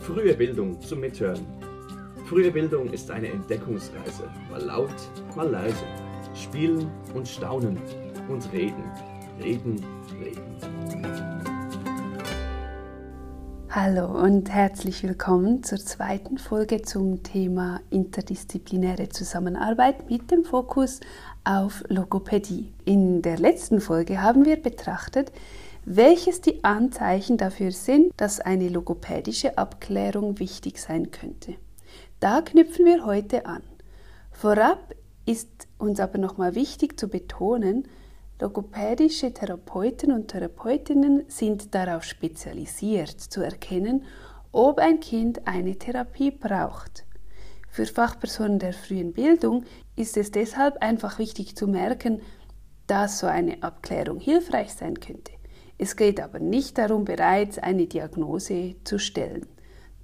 Frühe Bildung zum Mithören. Frühe Bildung ist eine Entdeckungsreise. Mal laut, mal leise. Spielen und staunen und reden. Reden, reden. Hallo und herzlich willkommen zur zweiten Folge zum Thema interdisziplinäre Zusammenarbeit mit dem Fokus auf Logopädie. In der letzten Folge haben wir betrachtet, welches die Anzeichen dafür sind, dass eine logopädische Abklärung wichtig sein könnte. Da knüpfen wir heute an. Vorab ist uns aber nochmal wichtig zu betonen, logopädische Therapeuten und Therapeutinnen sind darauf spezialisiert zu erkennen, ob ein Kind eine Therapie braucht. Für Fachpersonen der frühen Bildung ist es deshalb einfach wichtig zu merken, dass so eine Abklärung hilfreich sein könnte. Es geht aber nicht darum, bereits eine Diagnose zu stellen.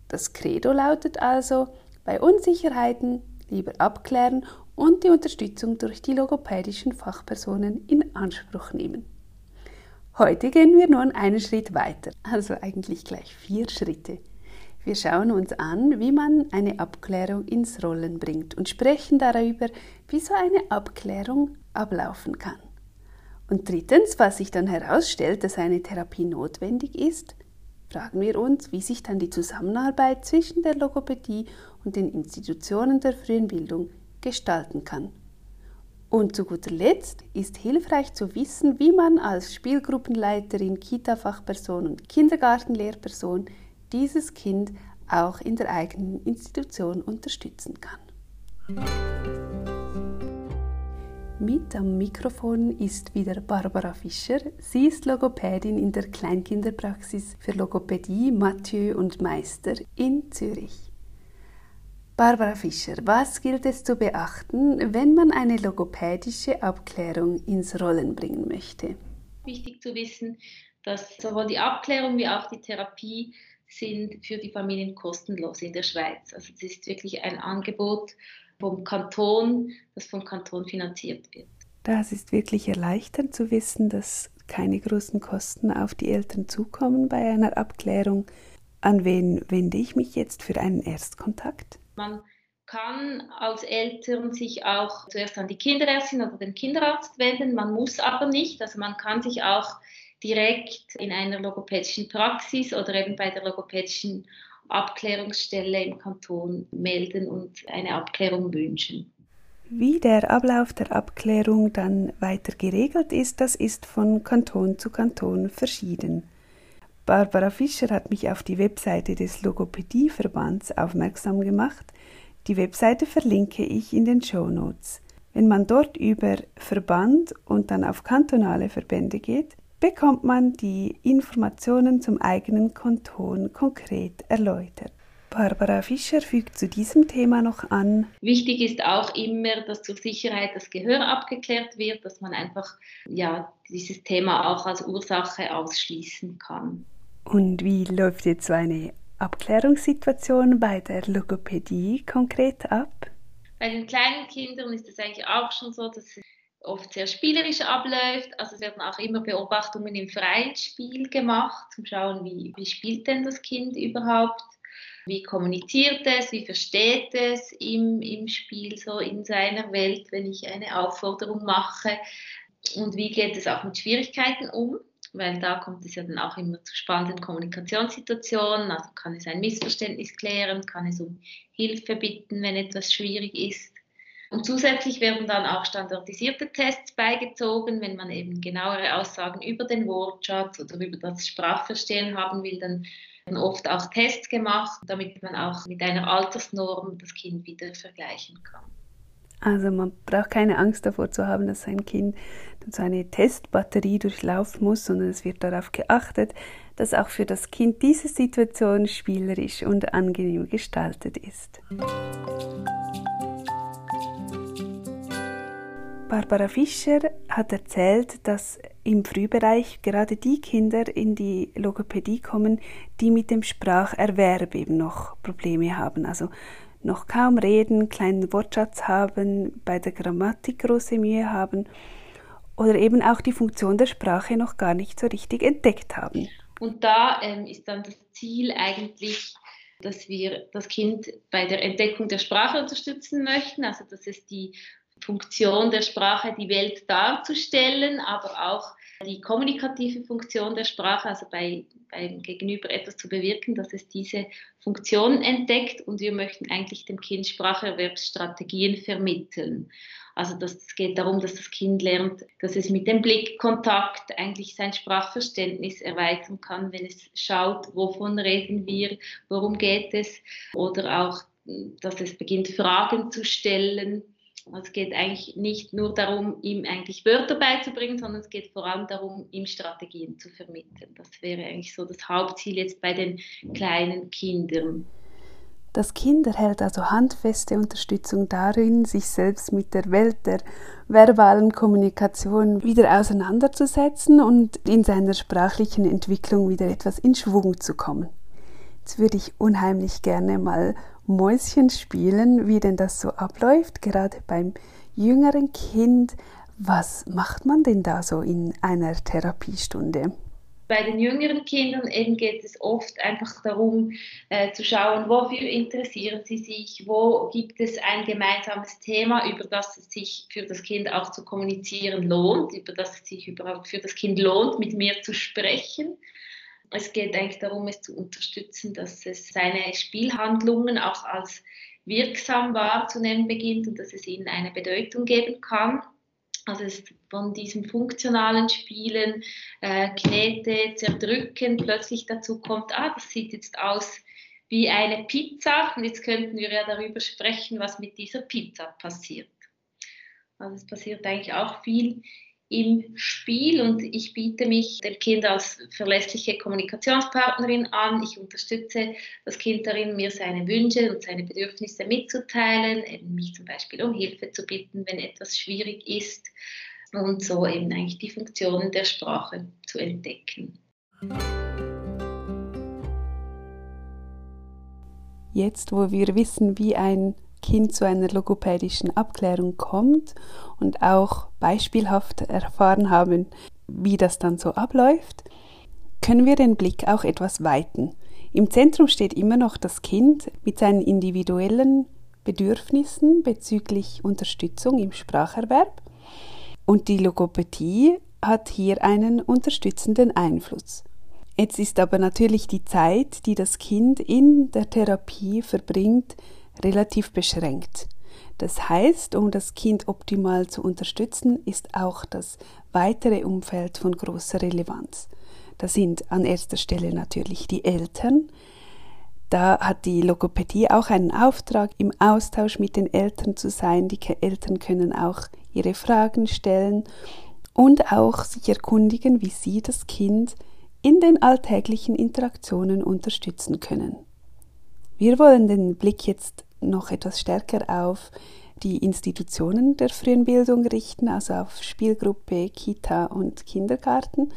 Das Credo lautet also, bei Unsicherheiten lieber abklären und die Unterstützung durch die logopädischen Fachpersonen in Anspruch nehmen. Heute gehen wir nun einen Schritt weiter, also eigentlich gleich vier Schritte. Wir schauen uns an, wie man eine Abklärung ins Rollen bringt und sprechen darüber, wie so eine Abklärung ablaufen kann. Und drittens, was sich dann herausstellt, dass eine Therapie notwendig ist, fragen wir uns, wie sich dann die Zusammenarbeit zwischen der Logopädie und den Institutionen der frühen Bildung gestalten kann. Und zu guter Letzt ist hilfreich zu wissen, wie man als Spielgruppenleiterin, Kita-Fachperson und Kindergartenlehrperson dieses Kind auch in der eigenen Institution unterstützen kann. Mit am Mikrofon ist wieder Barbara Fischer. Sie ist Logopädin in der Kleinkinderpraxis für Logopädie Mathieu und Meister in Zürich. Barbara Fischer, was gilt es zu beachten, wenn man eine logopädische Abklärung ins Rollen bringen möchte? Wichtig zu wissen, dass sowohl die Abklärung wie auch die Therapie sind für die Familien kostenlos in der Schweiz. Also es ist wirklich ein Angebot, vom Kanton, das vom Kanton finanziert wird. Das ist wirklich erleichternd zu wissen, dass keine großen Kosten auf die Eltern zukommen bei einer Abklärung. An wen wende ich mich jetzt für einen Erstkontakt? Man kann als Eltern sich auch zuerst an die Kinderärztin oder den Kinderarzt wenden. Man muss aber nicht. Also man kann sich auch direkt in einer logopädischen Praxis oder eben bei der logopädischen Abklärungsstelle im Kanton melden und eine Abklärung wünschen. Wie der Ablauf der Abklärung dann weiter geregelt ist, das ist von Kanton zu Kanton verschieden. Barbara Fischer hat mich auf die Webseite des Logopädieverbands aufmerksam gemacht. Die Webseite verlinke ich in den Show Notes. Wenn man dort über Verband und dann auf kantonale Verbände geht, bekommt man die Informationen zum eigenen Kanton konkret erläutert. Barbara Fischer fügt zu diesem Thema noch an. Wichtig ist auch immer, dass zur Sicherheit das Gehör abgeklärt wird, dass man einfach ja, dieses Thema auch als Ursache ausschließen kann. Und wie läuft jetzt so eine Abklärungssituation bei der Logopädie konkret ab? Bei den kleinen Kindern ist es eigentlich auch schon so, dass oft sehr spielerisch abläuft. Also es werden auch immer Beobachtungen im freien Spiel gemacht, zum Schauen, wie, wie spielt denn das Kind überhaupt, wie kommuniziert es, wie versteht es im, im Spiel so in seiner Welt, wenn ich eine Aufforderung mache und wie geht es auch mit Schwierigkeiten um. Weil da kommt es ja dann auch immer zu spannenden Kommunikationssituationen. Also kann es ein Missverständnis klären, kann es um Hilfe bitten, wenn etwas schwierig ist. Und zusätzlich werden dann auch standardisierte Tests beigezogen, wenn man eben genauere Aussagen über den Wortschatz oder über das Sprachverstehen haben will, dann werden oft auch Tests gemacht, damit man auch mit einer Altersnorm das Kind wieder vergleichen kann. Also man braucht keine Angst davor zu haben, dass sein Kind so eine Testbatterie durchlaufen muss, sondern es wird darauf geachtet, dass auch für das Kind diese Situation spielerisch und angenehm gestaltet ist. Barbara Fischer hat erzählt, dass im Frühbereich gerade die Kinder in die Logopädie kommen, die mit dem Spracherwerb eben noch Probleme haben. Also noch kaum reden, kleinen Wortschatz haben, bei der Grammatik große Mühe haben oder eben auch die Funktion der Sprache noch gar nicht so richtig entdeckt haben. Und da ähm, ist dann das Ziel eigentlich, dass wir das Kind bei der Entdeckung der Sprache unterstützen möchten, also dass es die Funktion der Sprache, die Welt darzustellen, aber auch die kommunikative Funktion der Sprache, also bei, beim Gegenüber etwas zu bewirken, dass es diese Funktion entdeckt. Und wir möchten eigentlich dem Kind Spracherwerbsstrategien vermitteln. Also das geht darum, dass das Kind lernt, dass es mit dem Blickkontakt eigentlich sein Sprachverständnis erweitern kann, wenn es schaut, wovon reden wir, worum geht es, oder auch, dass es beginnt, Fragen zu stellen es geht eigentlich nicht nur darum, ihm eigentlich Wörter beizubringen, sondern es geht vor allem darum, ihm Strategien zu vermitteln. Das wäre eigentlich so das Hauptziel jetzt bei den kleinen Kindern. Das Kind erhält also handfeste Unterstützung darin, sich selbst mit der Welt der verbalen Kommunikation wieder auseinanderzusetzen und in seiner sprachlichen Entwicklung wieder etwas in Schwung zu kommen. Jetzt würde ich unheimlich gerne mal Mäuschen spielen, wie denn das so abläuft, gerade beim jüngeren Kind. Was macht man denn da so in einer Therapiestunde? Bei den jüngeren Kindern eben geht es oft einfach darum äh, zu schauen, wofür interessieren sie sich, wo gibt es ein gemeinsames Thema, über das es sich für das Kind auch zu kommunizieren lohnt, über das es sich überhaupt für das Kind lohnt, mit mir zu sprechen. Es geht eigentlich darum, es zu unterstützen, dass es seine Spielhandlungen auch als wirksam wahrzunehmen beginnt und dass es ihnen eine Bedeutung geben kann. Also es von diesem funktionalen Spielen, äh, Knete, Zerdrücken, plötzlich dazu kommt, ah, das sieht jetzt aus wie eine Pizza und jetzt könnten wir ja darüber sprechen, was mit dieser Pizza passiert. Also es passiert eigentlich auch viel im Spiel und ich biete mich dem Kind als verlässliche Kommunikationspartnerin an. Ich unterstütze das Kind darin, mir seine Wünsche und seine Bedürfnisse mitzuteilen, mich zum Beispiel um Hilfe zu bitten, wenn etwas schwierig ist und so eben eigentlich die Funktionen der Sprache zu entdecken. Jetzt, wo wir wissen, wie ein Kind zu einer logopädischen Abklärung kommt und auch beispielhaft erfahren haben, wie das dann so abläuft, können wir den Blick auch etwas weiten. Im Zentrum steht immer noch das Kind mit seinen individuellen Bedürfnissen bezüglich Unterstützung im Spracherwerb und die Logopädie hat hier einen unterstützenden Einfluss. Jetzt ist aber natürlich die Zeit, die das Kind in der Therapie verbringt, relativ beschränkt. Das heißt, um das Kind optimal zu unterstützen, ist auch das weitere Umfeld von großer Relevanz. Da sind an erster Stelle natürlich die Eltern. Da hat die Logopädie auch einen Auftrag, im Austausch mit den Eltern zu sein. Die Eltern können auch ihre Fragen stellen und auch sich erkundigen, wie sie das Kind in den alltäglichen Interaktionen unterstützen können. Wir wollen den Blick jetzt noch etwas stärker auf die Institutionen der frühen Bildung richten, also auf Spielgruppe, Kita und Kindergarten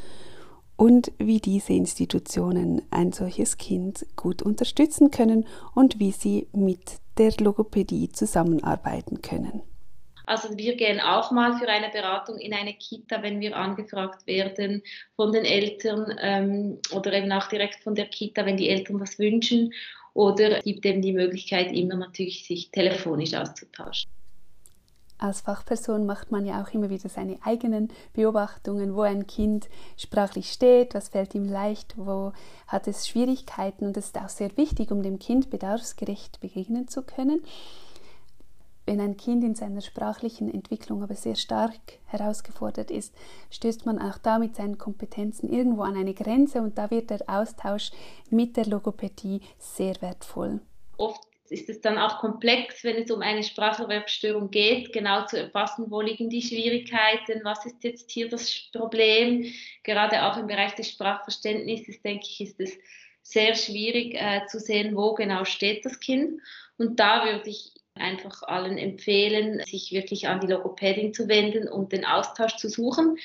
und wie diese Institutionen ein solches Kind gut unterstützen können und wie sie mit der Logopädie zusammenarbeiten können. Also wir gehen auch mal für eine Beratung in eine Kita, wenn wir angefragt werden von den Eltern ähm, oder eben auch direkt von der Kita, wenn die Eltern das wünschen oder gibt eben die Möglichkeit, immer natürlich sich telefonisch auszutauschen. Als Fachperson macht man ja auch immer wieder seine eigenen Beobachtungen, wo ein Kind sprachlich steht, was fällt ihm leicht, wo hat es Schwierigkeiten und das ist auch sehr wichtig, um dem Kind bedarfsgerecht begegnen zu können. Wenn ein Kind in seiner sprachlichen Entwicklung aber sehr stark herausgefordert ist, stößt man auch da mit seinen Kompetenzen irgendwo an eine Grenze und da wird der Austausch mit der Logopädie sehr wertvoll. Oft ist es dann auch komplex, wenn es um eine Spracherwerbsstörung geht, genau zu erfassen, wo liegen die Schwierigkeiten, was ist jetzt hier das Problem. Gerade auch im Bereich des Sprachverständnisses, denke ich, ist es sehr schwierig äh, zu sehen, wo genau steht das Kind. Und da würde ich einfach allen empfehlen, sich wirklich an die Logopädin zu wenden und den Austausch zu suchen.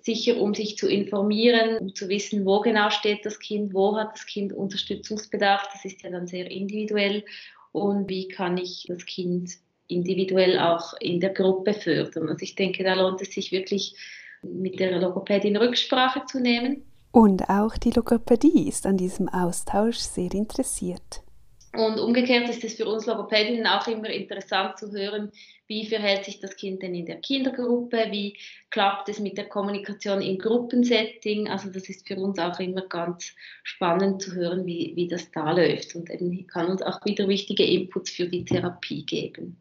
Sicher, um sich zu informieren, um zu wissen, wo genau steht das Kind, wo hat das Kind Unterstützungsbedarf. Das ist ja dann sehr individuell. Und wie kann ich das Kind individuell auch in der Gruppe fördern. Also ich denke, da lohnt es sich wirklich mit der Logopädin Rücksprache zu nehmen Und auch die Logopädie ist an diesem Austausch sehr interessiert. Und umgekehrt ist es für uns Logopädinnen auch immer interessant zu hören, wie verhält sich das Kind denn in der Kindergruppe, wie klappt es mit der Kommunikation im Gruppensetting. Also das ist für uns auch immer ganz spannend zu hören, wie, wie das da läuft und eben kann uns auch wieder wichtige Inputs für die Therapie geben.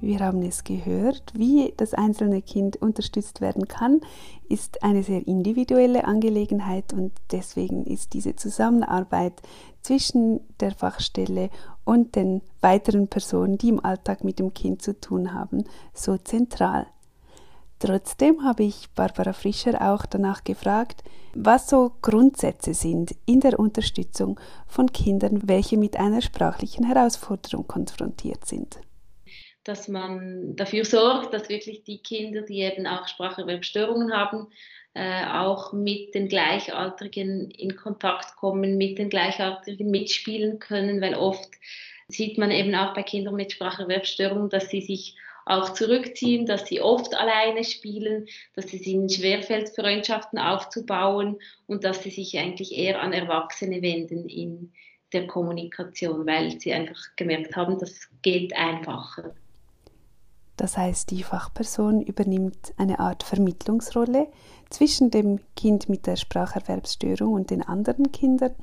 Wir haben es gehört, wie das einzelne Kind unterstützt werden kann, ist eine sehr individuelle Angelegenheit und deswegen ist diese Zusammenarbeit zwischen der Fachstelle und den weiteren Personen, die im Alltag mit dem Kind zu tun haben, so zentral. Trotzdem habe ich Barbara Fischer auch danach gefragt, was so Grundsätze sind in der Unterstützung von Kindern, welche mit einer sprachlichen Herausforderung konfrontiert sind dass man dafür sorgt, dass wirklich die Kinder, die eben auch Spracherwerbstörungen haben, äh, auch mit den Gleichaltrigen in Kontakt kommen, mit den Gleichaltrigen mitspielen können, weil oft sieht man eben auch bei Kindern mit Spracherwerbstörungen, dass sie sich auch zurückziehen, dass sie oft alleine spielen, dass es ihnen schwerfällt, Freundschaften aufzubauen und dass sie sich eigentlich eher an Erwachsene wenden in der Kommunikation, weil sie einfach gemerkt haben, das geht einfacher. Das heißt, die Fachperson übernimmt eine Art Vermittlungsrolle zwischen dem Kind mit der Spracherwerbsstörung und den anderen Kindern,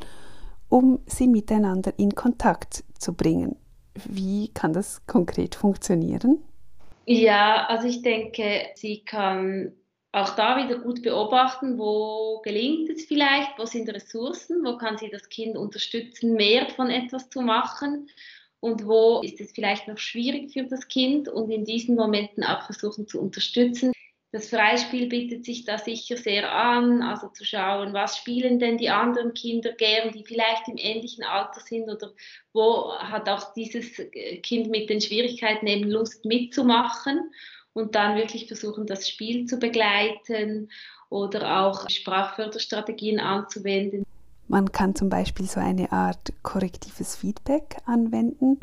um sie miteinander in Kontakt zu bringen. Wie kann das konkret funktionieren? Ja, also ich denke, sie kann auch da wieder gut beobachten, wo gelingt es vielleicht, wo sind Ressourcen, wo kann sie das Kind unterstützen, mehr von etwas zu machen und wo ist es vielleicht noch schwierig für das Kind und in diesen Momenten auch versuchen zu unterstützen. Das Freispiel bietet sich da sicher sehr an, also zu schauen, was spielen denn die anderen Kinder gern, die vielleicht im ähnlichen Alter sind oder wo hat auch dieses Kind mit den Schwierigkeiten eben Lust mitzumachen und dann wirklich versuchen, das Spiel zu begleiten oder auch Sprachförderstrategien anzuwenden, man kann zum Beispiel so eine Art korrektives Feedback anwenden.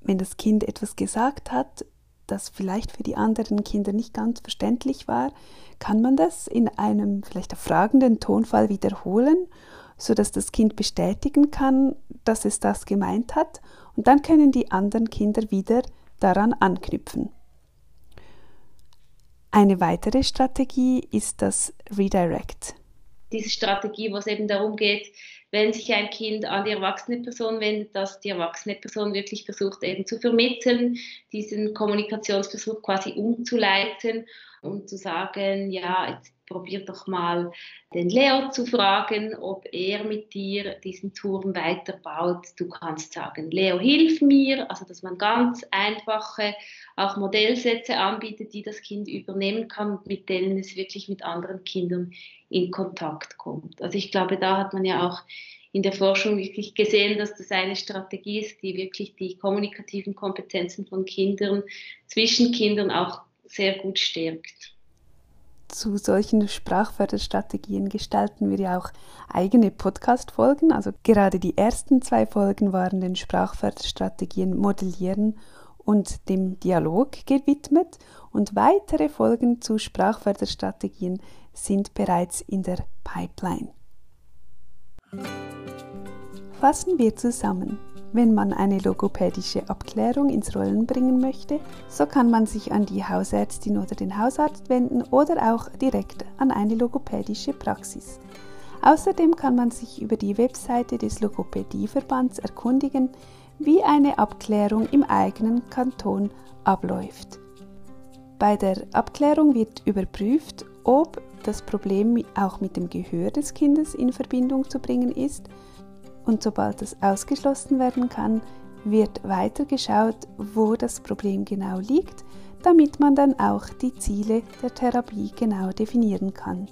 Wenn das Kind etwas gesagt hat, das vielleicht für die anderen Kinder nicht ganz verständlich war, kann man das in einem vielleicht fragenden Tonfall wiederholen, sodass das Kind bestätigen kann, dass es das gemeint hat und dann können die anderen Kinder wieder daran anknüpfen. Eine weitere Strategie ist das Redirect diese Strategie, wo es eben darum geht, wenn sich ein Kind an die erwachsene Person wendet, dass die erwachsene Person wirklich versucht eben zu vermitteln, diesen Kommunikationsversuch quasi umzuleiten und zu sagen, ja, jetzt probier doch mal den Leo zu fragen, ob er mit dir diesen Turm weiterbaut. Du kannst sagen, Leo, hilf mir. Also, dass man ganz einfache auch Modellsätze anbietet, die das Kind übernehmen kann, mit denen es wirklich mit anderen Kindern in Kontakt kommt. Also, ich glaube, da hat man ja auch in der Forschung wirklich gesehen, dass das eine Strategie ist, die wirklich die kommunikativen Kompetenzen von Kindern zwischen Kindern auch sehr gut stärkt zu solchen Sprachförderstrategien gestalten wir ja auch eigene Podcast-Folgen. Also gerade die ersten zwei Folgen waren den Sprachförderstrategien Modellieren und dem Dialog gewidmet und weitere Folgen zu Sprachförderstrategien sind bereits in der Pipeline. Fassen wir zusammen. Wenn man eine logopädische Abklärung ins Rollen bringen möchte, so kann man sich an die Hausärztin oder den Hausarzt wenden oder auch direkt an eine logopädische Praxis. Außerdem kann man sich über die Webseite des Logopädieverbands erkundigen, wie eine Abklärung im eigenen Kanton abläuft. Bei der Abklärung wird überprüft, ob das Problem auch mit dem Gehör des Kindes in Verbindung zu bringen ist und sobald es ausgeschlossen werden kann, wird weiter geschaut, wo das Problem genau liegt, damit man dann auch die Ziele der Therapie genau definieren kann.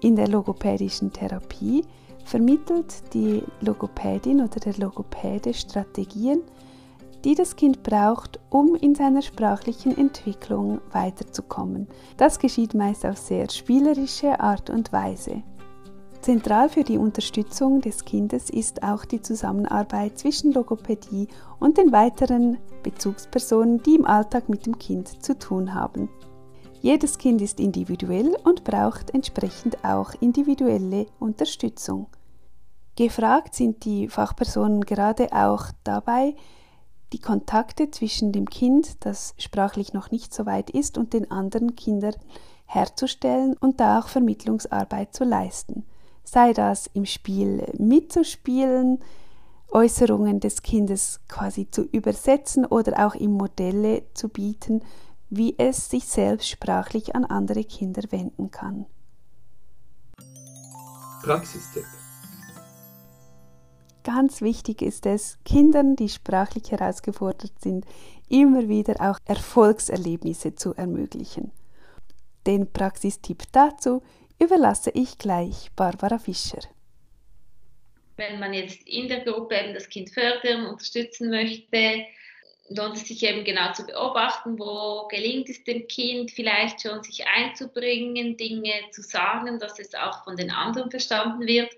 In der logopädischen Therapie vermittelt die Logopädin oder der Logopäde Strategien, die das Kind braucht, um in seiner sprachlichen Entwicklung weiterzukommen. Das geschieht meist auf sehr spielerische Art und Weise. Zentral für die Unterstützung des Kindes ist auch die Zusammenarbeit zwischen Logopädie und den weiteren Bezugspersonen, die im Alltag mit dem Kind zu tun haben. Jedes Kind ist individuell und braucht entsprechend auch individuelle Unterstützung. Gefragt sind die Fachpersonen gerade auch dabei, die Kontakte zwischen dem Kind, das sprachlich noch nicht so weit ist, und den anderen Kindern herzustellen und da auch Vermittlungsarbeit zu leisten. Sei das im Spiel mitzuspielen, Äußerungen des Kindes quasi zu übersetzen oder auch ihm Modelle zu bieten, wie es sich selbst sprachlich an andere Kinder wenden kann. Praxistipp Ganz wichtig ist es, Kindern, die sprachlich herausgefordert sind, immer wieder auch Erfolgserlebnisse zu ermöglichen. Den Praxistipp dazu überlasse ich gleich Barbara Fischer. Wenn man jetzt in der Gruppe eben das Kind fördern, unterstützen möchte, lohnt es sich eben genau zu beobachten, wo gelingt es dem Kind vielleicht schon, sich einzubringen, Dinge zu sagen, dass es auch von den anderen verstanden wird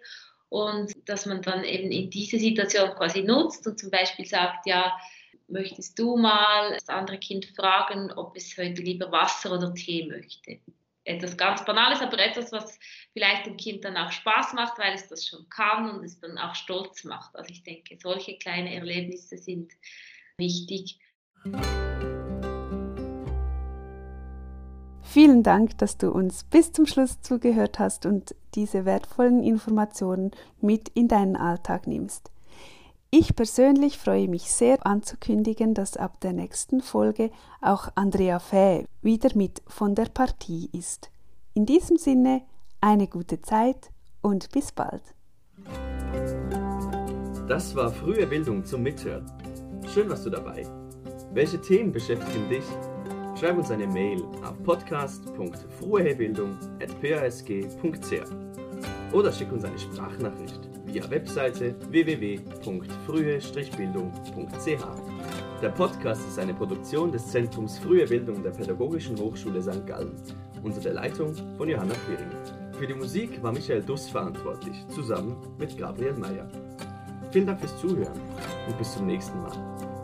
und dass man dann eben in diese Situation quasi nutzt und zum Beispiel sagt, ja, möchtest du mal das andere Kind fragen, ob es heute lieber Wasser oder Tee möchte? Etwas ganz Banales, aber etwas, was vielleicht dem Kind dann auch Spaß macht, weil es das schon kann und es dann auch stolz macht. Also ich denke, solche kleine Erlebnisse sind wichtig. Vielen Dank, dass du uns bis zum Schluss zugehört hast und diese wertvollen Informationen mit in deinen Alltag nimmst. Ich persönlich freue mich sehr anzukündigen, dass ab der nächsten Folge auch Andrea Fäh wieder mit von der Partie ist. In diesem Sinne eine gute Zeit und bis bald. Das war frühe Bildung zum Mithören. Schön warst du dabei. Welche Themen beschäftigen dich? Schreib uns eine Mail auf podcast.fruehebildung.pasg.ch oder schick uns eine Sprachnachricht via Webseite www.frühe-bildung.ch. Der Podcast ist eine Produktion des Zentrums Frühe Bildung der Pädagogischen Hochschule St. Gallen unter der Leitung von Johanna Quiring. Für die Musik war Michael Duss verantwortlich, zusammen mit Gabriel Meyer. Vielen Dank fürs Zuhören und bis zum nächsten Mal.